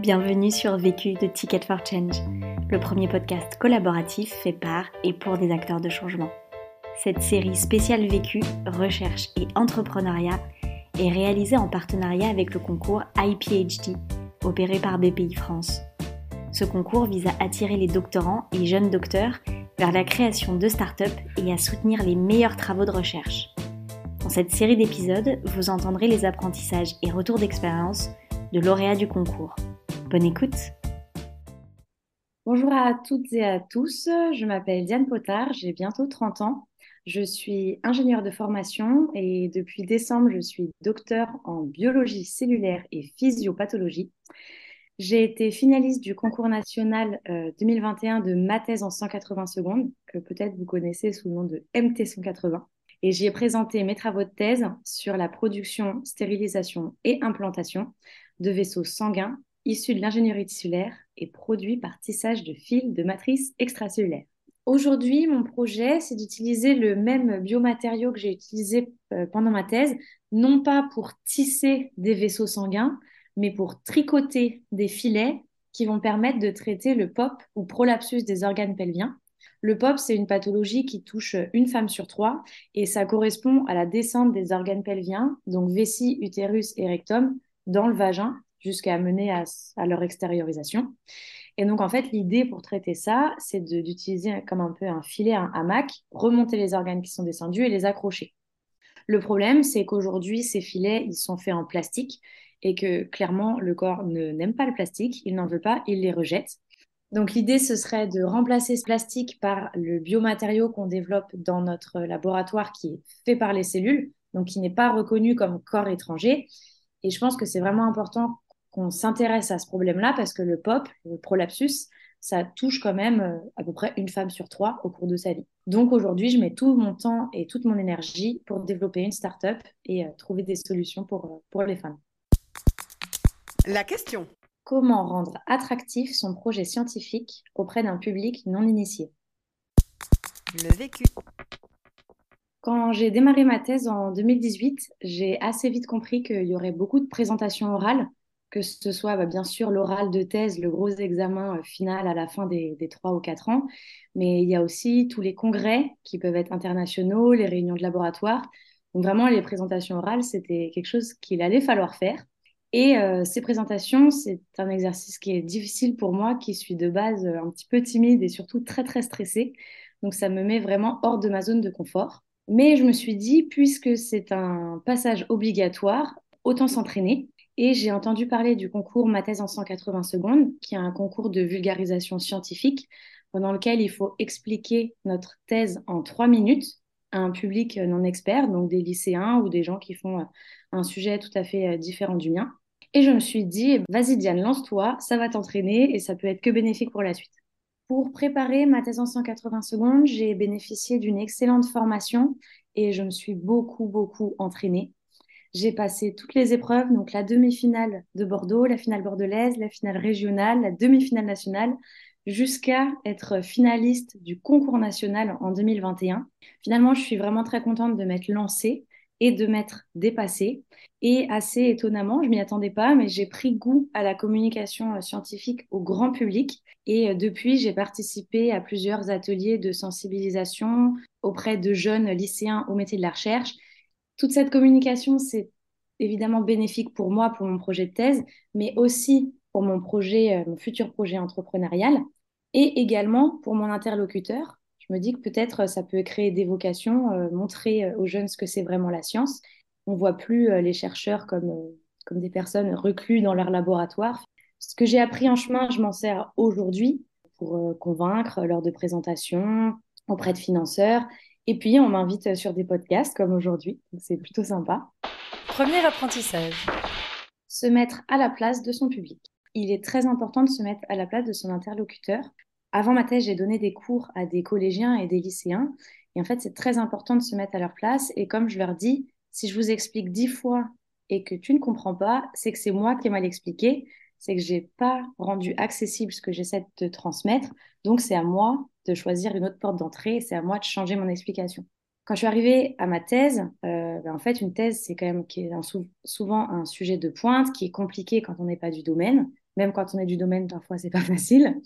Bienvenue sur Vécu de Ticket for Change, le premier podcast collaboratif fait par et pour des acteurs de changement. Cette série spéciale Vécu, recherche et entrepreneuriat est réalisée en partenariat avec le concours IPHD, opéré par BPI France. Ce concours vise à attirer les doctorants et jeunes docteurs vers la création de start-up et à soutenir les meilleurs travaux de recherche. Dans cette série d'épisodes, vous entendrez les apprentissages et retours d'expérience de lauréats du concours. Bonne écoute Bonjour à toutes et à tous, je m'appelle Diane Potard, j'ai bientôt 30 ans. Je suis ingénieure de formation et depuis décembre, je suis docteur en biologie cellulaire et physiopathologie. J'ai été finaliste du concours national 2021 euh, de ma thèse en 180 secondes, que peut-être vous connaissez sous le nom de MT 180. Et j'y ai présenté mes travaux de thèse sur la production, stérilisation et implantation de vaisseaux sanguins issus de l'ingénierie tissulaire et produits par tissage de fils de matrice extracellulaire. Aujourd'hui, mon projet, c'est d'utiliser le même biomatériau que j'ai utilisé euh, pendant ma thèse, non pas pour tisser des vaisseaux sanguins, mais pour tricoter des filets qui vont permettre de traiter le POP ou prolapsus des organes pelviens. Le POP, c'est une pathologie qui touche une femme sur trois et ça correspond à la descente des organes pelviens, donc vessie, utérus et rectum, dans le vagin jusqu'à mener à, leur extériorisation. Et donc, en fait, l'idée pour traiter ça, c'est d'utiliser comme un peu un filet, un hamac, remonter les organes qui sont descendus et les accrocher. Le problème, c'est qu'aujourd'hui, ces filets, ils sont faits en plastique et que clairement, le corps n'aime pas le plastique, il n'en veut pas, il les rejette. Donc l'idée, ce serait de remplacer ce plastique par le biomatériau qu'on développe dans notre laboratoire qui est fait par les cellules, donc qui n'est pas reconnu comme corps étranger. Et je pense que c'est vraiment important qu'on s'intéresse à ce problème-là parce que le POP, le prolapsus, ça touche quand même euh, à peu près une femme sur trois au cours de sa vie. Donc aujourd'hui, je mets tout mon temps et toute mon énergie pour développer une start-up et euh, trouver des solutions pour, euh, pour les femmes. La question. Comment rendre attractif son projet scientifique auprès d'un public non initié? Le vécu. Quand j'ai démarré ma thèse en 2018, j'ai assez vite compris qu'il y aurait beaucoup de présentations orales que ce soit bah, bien sûr l'oral de thèse, le gros examen euh, final à la fin des, trois ou quatre ans, mais il y a aussi tous les congrès qui peuvent être internationaux, les réunions de laboratoire. Donc vraiment, les présentations orales, c'était quelque chose qu'il allait falloir faire. Et euh, ces présentations, c'est un exercice qui est difficile pour moi, qui suis de base euh, un petit peu timide et surtout très très stressée. Donc ça me met vraiment hors de ma zone de confort. Mais je me suis dit, puisque c'est un passage obligatoire, autant s'entraîner. Et j'ai entendu parler du concours Ma thèse en 180 secondes, qui est un concours de vulgarisation scientifique pendant lequel il faut expliquer notre thèse en trois minutes à un public non expert, donc des lycéens ou des gens qui font euh, un sujet tout à fait euh, différent du mien. Et je me suis dit, vas-y Diane, lance-toi, ça va t'entraîner et ça peut être que bénéfique pour la suite. Pour préparer ma thèse en 180 secondes, j'ai bénéficié d'une excellente formation et je me suis beaucoup, beaucoup entraînée. J'ai passé toutes les épreuves, donc la demi-finale de Bordeaux, la finale bordelaise, la finale régionale, la demi-finale nationale, jusqu'à être finaliste du concours national en 2021. Finalement, je suis vraiment très contente de m'être lancée et de m'être dépassée. Et assez étonnamment, je m'y attendais pas, mais j'ai pris goût à la communication scientifique au grand public. Et euh, depuis, j'ai participé à plusieurs ateliers de sensibilisation auprès de jeunes lycéens au métier de la recherche toute cette communication, c'est évidemment bénéfique pour moi, pour mon projet de thèse, mais aussi pour mon projet, euh, mon futur projet entrepreneurial, et également pour mon interlocuteur. Je me dis que peut-être euh, ça peut créer des vocations, euh, montrer aux jeunes ce que c'est vraiment la science. On voit plus les chercheurs comme, comme des personnes recluses dans leur laboratoire. Ce que j'ai appris en chemin, je m'en sers aujourd'hui pour convaincre lors de présentations auprès de financeurs et puis, on m'invite sur des podcasts comme aujourd'hui. C'est plutôt sympa. Premier apprentissage. Se mettre à la place de son public. Il est très important de se mettre à la place de son interlocuteur. Avant ma thèse, j'ai donné des cours à des collégiens et des lycéens. Et en fait, c'est très important de se mettre à leur place. Et comme je leur dis, si je vous explique dix fois et que tu ne comprends pas, c'est que c'est moi qui ai mal expliqué, c'est que j'ai pas rendu accessible ce que j'essaie de transmettre. Donc, c'est à moi de choisir une autre porte d'entrée, c'est à moi de changer mon explication. Quand je suis arrivée à ma thèse, euh, ben, en fait, une thèse, c'est quand même qui est souvent un sujet de pointe, qui est compliqué quand on n'est pas du domaine. Même quand on est du domaine, parfois, c'est pas facile.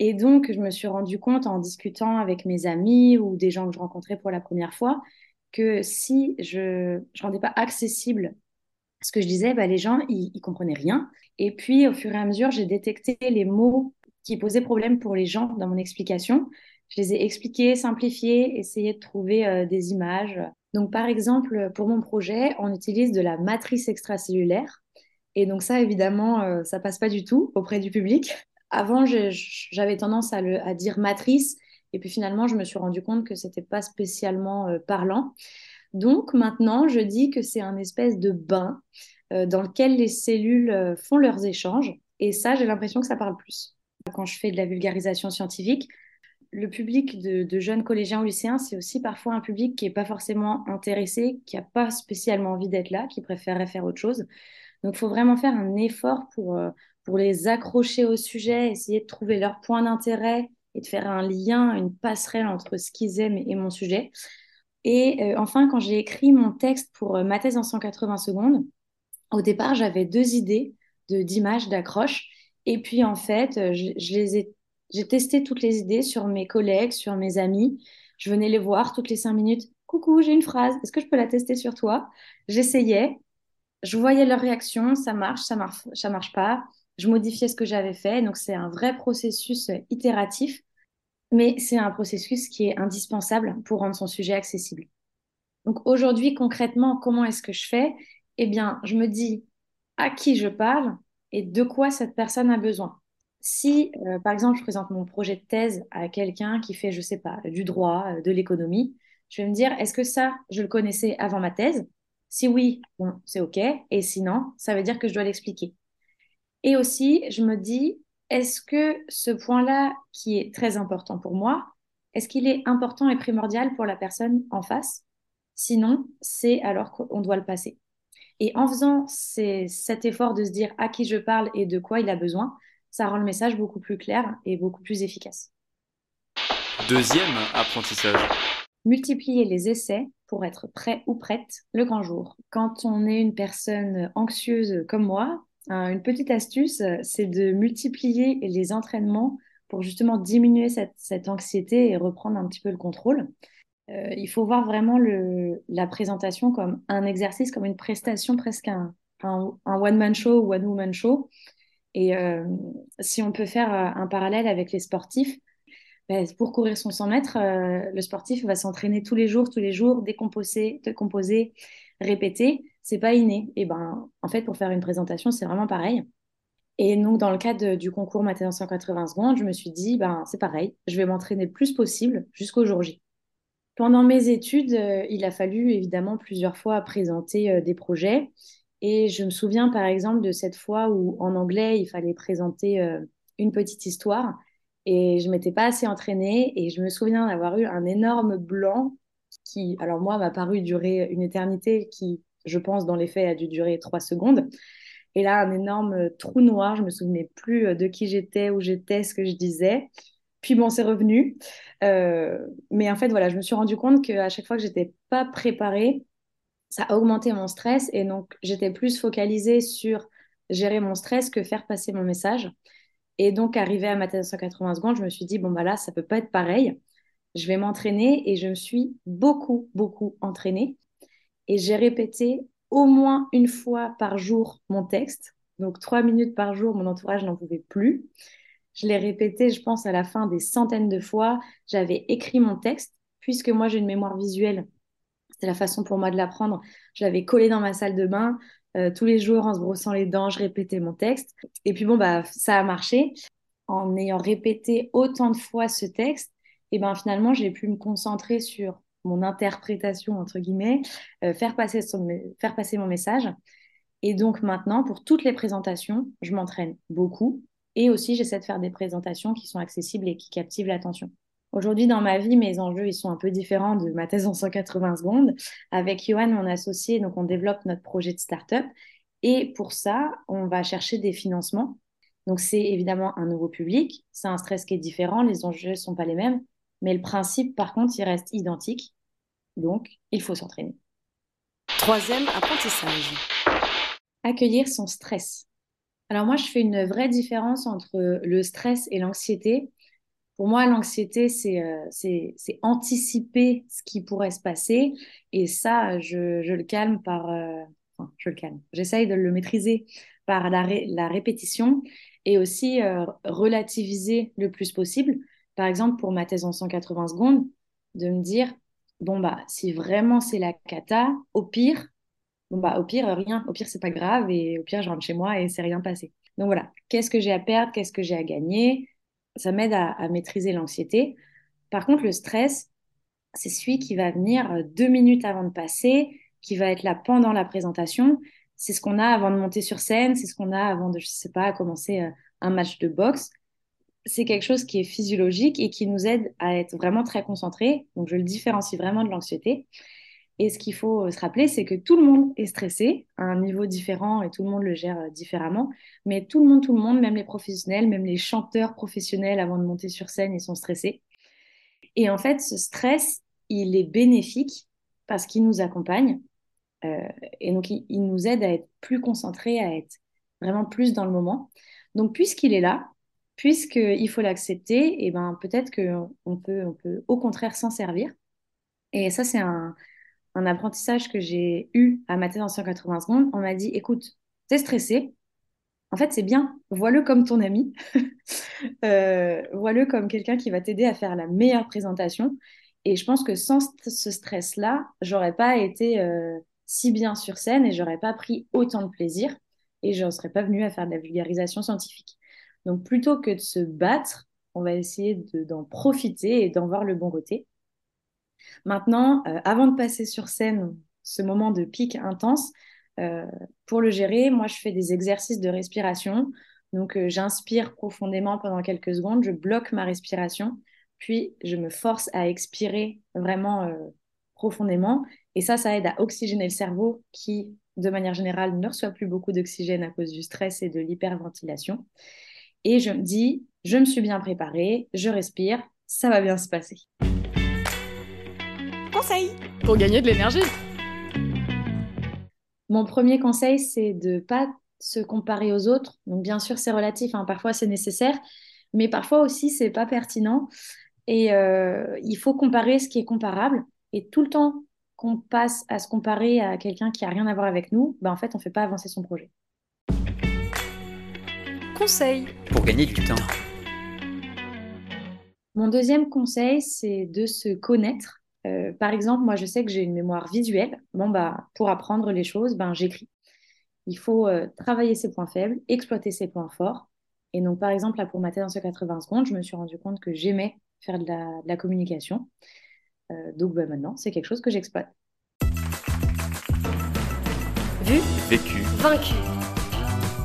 Et donc, je me suis rendu compte en discutant avec mes amis ou des gens que je rencontrais pour la première fois que si je ne rendais pas accessible ce que je disais, bah, les gens, ils, ils comprenaient rien. Et puis, au fur et à mesure, j'ai détecté les mots qui posaient problème pour les gens dans mon explication. Je les ai expliqués, simplifiés, essayé de trouver euh, des images. Donc, par exemple, pour mon projet, on utilise de la matrice extracellulaire. Et donc, ça, évidemment, euh, ça passe pas du tout auprès du public. Avant, j'avais tendance à, le, à, dire matrice. Et puis finalement, je me suis rendu compte que c'était pas spécialement euh, parlant. Donc maintenant, je dis que c'est un espèce de bain euh, dans lequel les cellules euh, font leurs échanges. Et ça, j'ai l'impression que ça parle plus. Quand je fais de la vulgarisation scientifique, le public de, jeunes collégiens ou lycéens, c'est aussi parfois un public qui n'est pas forcément intéressé, qui n'a pas spécialement envie d'être là, qui préférerait faire autre chose. Donc, il faut vraiment faire un effort pour, euh, pour les accrocher au sujet, essayer de trouver leur point d'intérêt et de faire un lien, une passerelle entre ce qu'ils aiment et mon sujet. Et euh, enfin, quand j'ai écrit mon texte pour euh, ma thèse en 180 secondes, au départ, j'avais deux idées de d'images, d'accroches. Et puis, en fait, euh, je, j'ai testé toutes les idées sur mes collègues, sur mes amis. Je venais les voir toutes les cinq minutes. Coucou, j'ai une phrase. Est-ce que je peux la tester sur toi J'essayais. Je voyais leur réaction. Ça marche, ça marche, marche pas. Je modifiais ce que j'avais fait. Donc, c'est un vrai processus itératif mais c'est un processus qui est indispensable pour rendre son sujet accessible. Donc aujourd'hui, concrètement, comment est-ce que je fais? Eh bien, je me dis à qui je parle et de quoi cette personne a besoin. Si, euh, par exemple, je présente mon projet de thèse à quelqu'un qui fait, je sais pas, du droit, euh, de l'économie, je vais me dire, est-ce que ça, je le connaissais avant ma thèse? Si oui, c'est OK. Et sinon, ça veut dire que je dois l'expliquer. Et aussi, je me dis, est-ce que ce point-là, qui est très important pour moi, est-ce qu'il est important et primordial pour la personne en face? Sinon, c'est alors qu'on doit le passer. Et en faisant cet effort de se dire à qui je parle et de quoi il a besoin, ça rend le message beaucoup plus clair et beaucoup plus efficace. Deuxième apprentissage. Multiplier les essais pour être prêt ou prête le grand jour. Quand on est une personne anxieuse comme moi, une petite astuce, euh, c'est de multiplier les entraînements pour justement diminuer cette, anxiété et reprendre un petit peu le contrôle. Euh, il faut voir vraiment la présentation comme un exercice, comme une prestation, presque un, one-man show ou one-woman show. Et euh, si on peut faire un parallèle avec les sportifs, ben, pour courir son 100 mètres, le sportif va s'entraîner tous les jours, tous les jours, décomposer, décomposer, répéter c'est pas inné. Et ben, en fait, pour faire une présentation, c'est vraiment pareil. Et donc, dans le cadre du concours Mathé 180 secondes, je me suis dit, ben, c'est pareil, je vais m'entraîner le plus possible jusqu'au jour J. Pendant mes études, euh, il a fallu évidemment plusieurs fois présenter euh, des projets. Et je me souviens par exemple de cette fois où en anglais, il fallait présenter euh, une petite histoire. Et je m'étais pas assez entraînée. Et je me souviens d'avoir eu un énorme blanc qui, alors moi, m'a paru durer une éternité, qui je pense, dans les faits, a dû durer trois secondes. Et là, un énorme trou noir. Je me souvenais plus euh, de qui j'étais, où j'étais, ce que je disais. Puis bon, c'est revenu. Euh, mais en fait, voilà, je me suis rendu compte qu'à chaque fois que j'étais pas préparée, ça a augmenté mon stress. Et donc, j'étais plus focalisée sur gérer mon stress que faire passer mon message. Et donc, arrivé à ma thèse 180 secondes, je me suis dit, bon, bah là, ça peut pas être pareil. Je vais m'entraîner et je me suis beaucoup, beaucoup entraînée et j'ai répété au moins une fois par jour mon texte. Donc trois minutes par jour, mon entourage n'en pouvait plus. Je l'ai répété, je pense, à la fin des centaines de fois. J'avais écrit mon texte, puisque moi j'ai une mémoire visuelle. C'était la façon pour moi de l'apprendre. Je l'avais collé dans ma salle de bain. Euh, tous les jours, en se brossant les dents, je répétais mon texte. Et puis bon, bah, ça a marché. En ayant répété autant de fois ce texte, et ben finalement, j'ai pu me concentrer sur mon interprétation, entre guillemets, euh, faire, passer faire passer mon message. Et donc maintenant, pour toutes les présentations, je m'entraîne beaucoup. Et aussi, j'essaie de faire des présentations qui sont accessibles et qui captivent l'attention. Aujourd'hui, dans ma vie, mes enjeux, ils sont un peu différents de ma thèse en 180 secondes. Avec Johan, mon associé, donc on développe notre projet de start-up. Et pour ça, on va chercher des financements. Donc c'est évidemment un nouveau public, c'est un stress qui est différent, les enjeux ne sont pas les mêmes, mais le principe, par contre, il reste identique. Donc, il faut s'entraîner. Troisième apprentissage. Accueillir son stress. Alors moi, je fais une vraie différence entre le stress et l'anxiété. Pour moi, l'anxiété, c'est c'est anticiper ce qui pourrait se passer. Et ça, je, je le calme par... enfin, je le calme. J'essaye de le maîtriser par la, la répétition et aussi relativiser le plus possible. Par exemple, pour ma thèse en 180 secondes, de me dire, bon, bah, si vraiment c'est la cata, au pire, bon, bah, au pire, rien. Au pire, c'est pas grave. Et au pire, je rentre chez moi et c'est rien passé. Donc voilà, qu'est-ce que j'ai à perdre, qu'est-ce que j'ai à gagner? Ça m'aide à, maîtriser l'anxiété. Par contre, le stress, c'est celui qui va venir euh, deux minutes avant de passer, qui va être là pendant la présentation. C'est ce qu'on a avant de monter sur scène, c'est ce qu'on a avant de, je sais pas, commencer euh, un match de boxe c'est quelque chose qui est physiologique et qui nous aide à être vraiment très concentrés. Donc, je le différencie vraiment de l'anxiété. Et ce qu'il faut se rappeler, c'est que tout le monde est stressé à un niveau différent et tout le monde le gère euh, différemment. Mais tout le monde, tout le monde, même les professionnels, même les chanteurs professionnels avant de monter sur scène, ils sont stressés. Et en fait, ce stress, il est bénéfique parce qu'il nous accompagne. Euh, et donc, il, il nous aide à être plus concentrés, à être vraiment plus dans le moment. Donc, puisqu'il est là, puisqu'il faut l'accepter, et ben peut-être qu'on peut, on peut au contraire s'en servir. Et ça, c'est un, apprentissage que j'ai eu à ma thèse en 180 secondes. On m'a dit, écoute, t'es stressé. En fait, c'est bien. Vois-le comme ton ami. euh, Vois-le comme quelqu'un qui va t'aider à faire la meilleure présentation. Et je pense que sans ce stress-là, j'aurais pas été euh, si bien sur scène et j'aurais pas pris autant de plaisir et je ne serais pas venue à faire de la vulgarisation scientifique. Donc plutôt que de se battre, on va essayer d'en profiter et d'en voir le bon côté. Maintenant, euh, avant de passer sur scène, ce moment de pic intense, euh, pour le gérer, moi je fais des exercices de respiration. Donc euh, j'inspire profondément pendant quelques secondes, je bloque ma respiration, puis je me force à expirer vraiment profondément. Et ça, ça aide à oxygéner le cerveau qui, de manière générale, ne reçoit plus beaucoup d'oxygène à cause du stress et de l'hyperventilation et je me dis, je me suis bien préparée, je respire, ça va bien se passer. Conseil pour gagner de l'énergie. Mon premier conseil, c'est de pas se comparer aux autres. Donc bien sûr, c'est relatif, hein. parfois c'est nécessaire, mais parfois aussi c'est pas pertinent. Et euh, il faut comparer ce qui est comparable. Et tout le temps qu'on passe à se comparer à quelqu'un qui a rien à voir avec nous, ben en fait, on fait pas avancer son projet conseil pour gagner du temps Mon deuxième conseil, c'est de se connaître. Euh, par exemple, moi, je sais que j'ai une mémoire visuelle. Bon, bah, pour apprendre les choses, ben, j'écris. Il faut euh, travailler ses points faibles, exploiter ses points forts. Et donc, par exemple, là, pour ma thèse en 80 secondes, je me suis rendu compte que j'aimais faire de la, communication. Euh, donc, bah, maintenant, c'est quelque chose que j'exploite. Vu, vécu, vaincu.